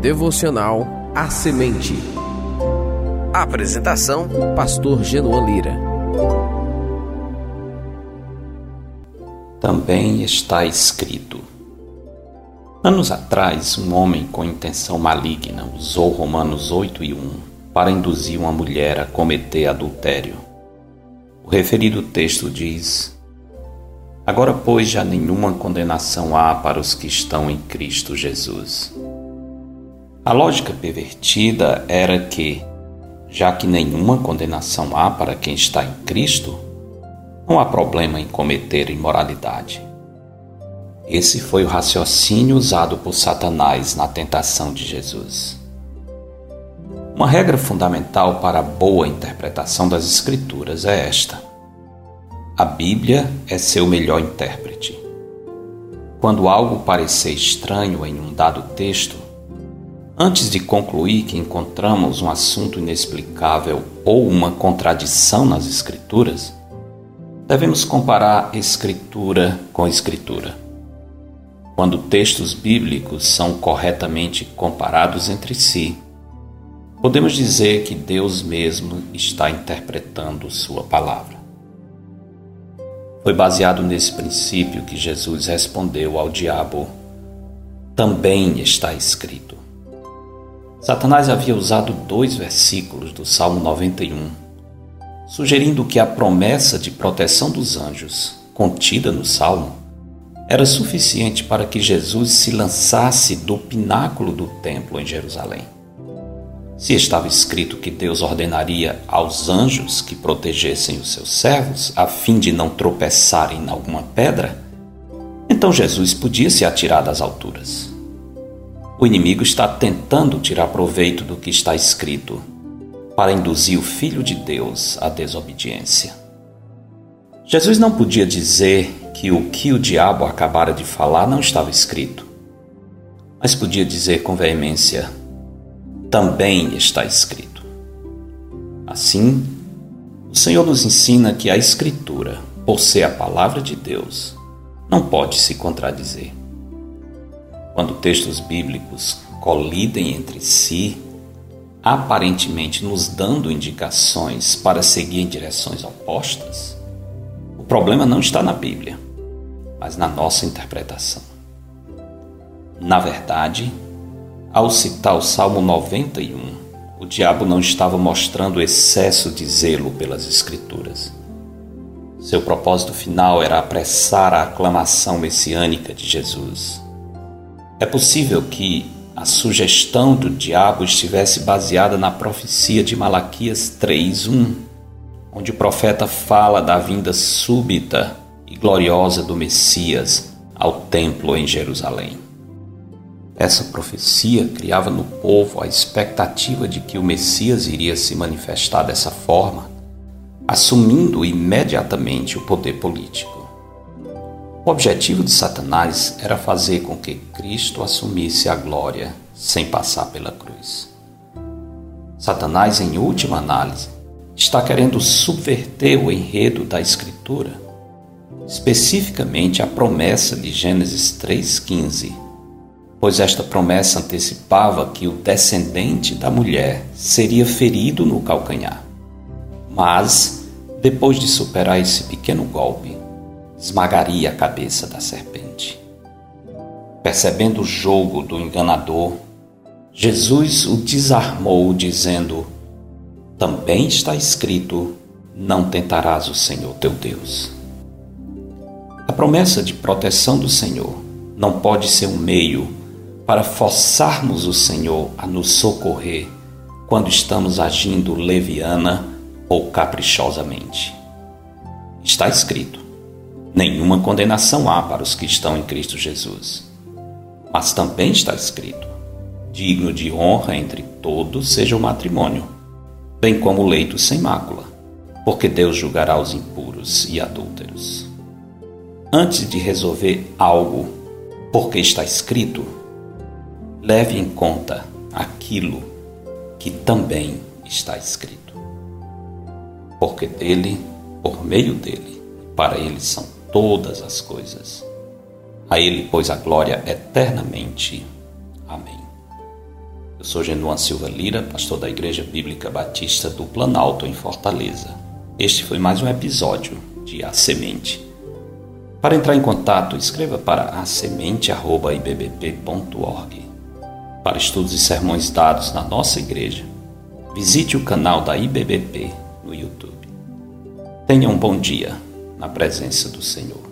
Devocional A Semente. Apresentação: Pastor Genoan Lira. Também está escrito. Anos atrás, um homem com intenção maligna usou Romanos 8 e 1 para induzir uma mulher a cometer adultério. O referido texto diz: Agora, pois, já nenhuma condenação há para os que estão em Cristo Jesus. A lógica pervertida era que, já que nenhuma condenação há para quem está em Cristo, não há problema em cometer imoralidade. Esse foi o raciocínio usado por Satanás na tentação de Jesus. Uma regra fundamental para a boa interpretação das Escrituras é esta: a Bíblia é seu melhor intérprete. Quando algo parecer estranho em um dado texto, antes de concluir que encontramos um assunto inexplicável ou uma contradição nas Escrituras, devemos comparar Escritura com Escritura. Quando textos bíblicos são corretamente comparados entre si, podemos dizer que Deus mesmo está interpretando Sua palavra. Foi baseado nesse princípio que Jesus respondeu ao diabo: Também está escrito. Satanás havia usado dois versículos do Salmo 91, sugerindo que a promessa de proteção dos anjos, contida no Salmo, era suficiente para que Jesus se lançasse do pináculo do templo em Jerusalém. Se estava escrito que Deus ordenaria aos anjos que protegessem os seus servos, a fim de não tropeçarem em alguma pedra, então Jesus podia se atirar das alturas. O inimigo está tentando tirar proveito do que está escrito para induzir o Filho de Deus à desobediência. Jesus não podia dizer que o que o diabo acabara de falar não estava escrito, mas podia dizer com veemência: também está escrito. Assim, o Senhor nos ensina que a Escritura, por ser a palavra de Deus, não pode se contradizer. Quando textos bíblicos colidem entre si, aparentemente nos dando indicações para seguir em direções opostas, o problema não está na Bíblia, mas na nossa interpretação. Na verdade, ao citar o Salmo 91, o diabo não estava mostrando excesso de zelo pelas Escrituras. Seu propósito final era apressar a aclamação messiânica de Jesus. É possível que a sugestão do diabo estivesse baseada na profecia de Malaquias 3:1 onde o profeta fala da vinda súbita e gloriosa do Messias ao templo em Jerusalém. Essa profecia criava no povo a expectativa de que o Messias iria se manifestar dessa forma, assumindo imediatamente o poder político. O objetivo de Satanás era fazer com que Cristo assumisse a glória sem passar pela cruz. Satanás, em última análise, está querendo subverter o enredo da Escritura, especificamente a promessa de Gênesis 3,15, pois esta promessa antecipava que o descendente da mulher seria ferido no calcanhar. Mas, depois de superar esse pequeno golpe, esmagaria a cabeça da serpente. Percebendo o jogo do enganador, Jesus o desarmou, dizendo: também está escrito: Não tentarás o Senhor teu Deus. A promessa de proteção do Senhor não pode ser um meio para forçarmos o Senhor a nos socorrer quando estamos agindo leviana ou caprichosamente. Está escrito: nenhuma condenação há para os que estão em Cristo Jesus. Mas também está escrito: digno de honra entre todos seja o matrimônio bem como o leito sem mácula, porque Deus julgará os impuros e adúlteros. Antes de resolver algo, porque está escrito, leve em conta aquilo que também está escrito. Porque dele, por meio dele, para ele são todas as coisas. A Ele, pois, a glória eternamente. Amém. Eu sou Genuan Silva Lira, pastor da Igreja Bíblica Batista do Planalto, em Fortaleza. Este foi mais um episódio de A Semente. Para entrar em contato, escreva para asemente.ibbp.org. Para estudos e sermões dados na nossa igreja, visite o canal da IBBP no YouTube. Tenha um bom dia na presença do Senhor.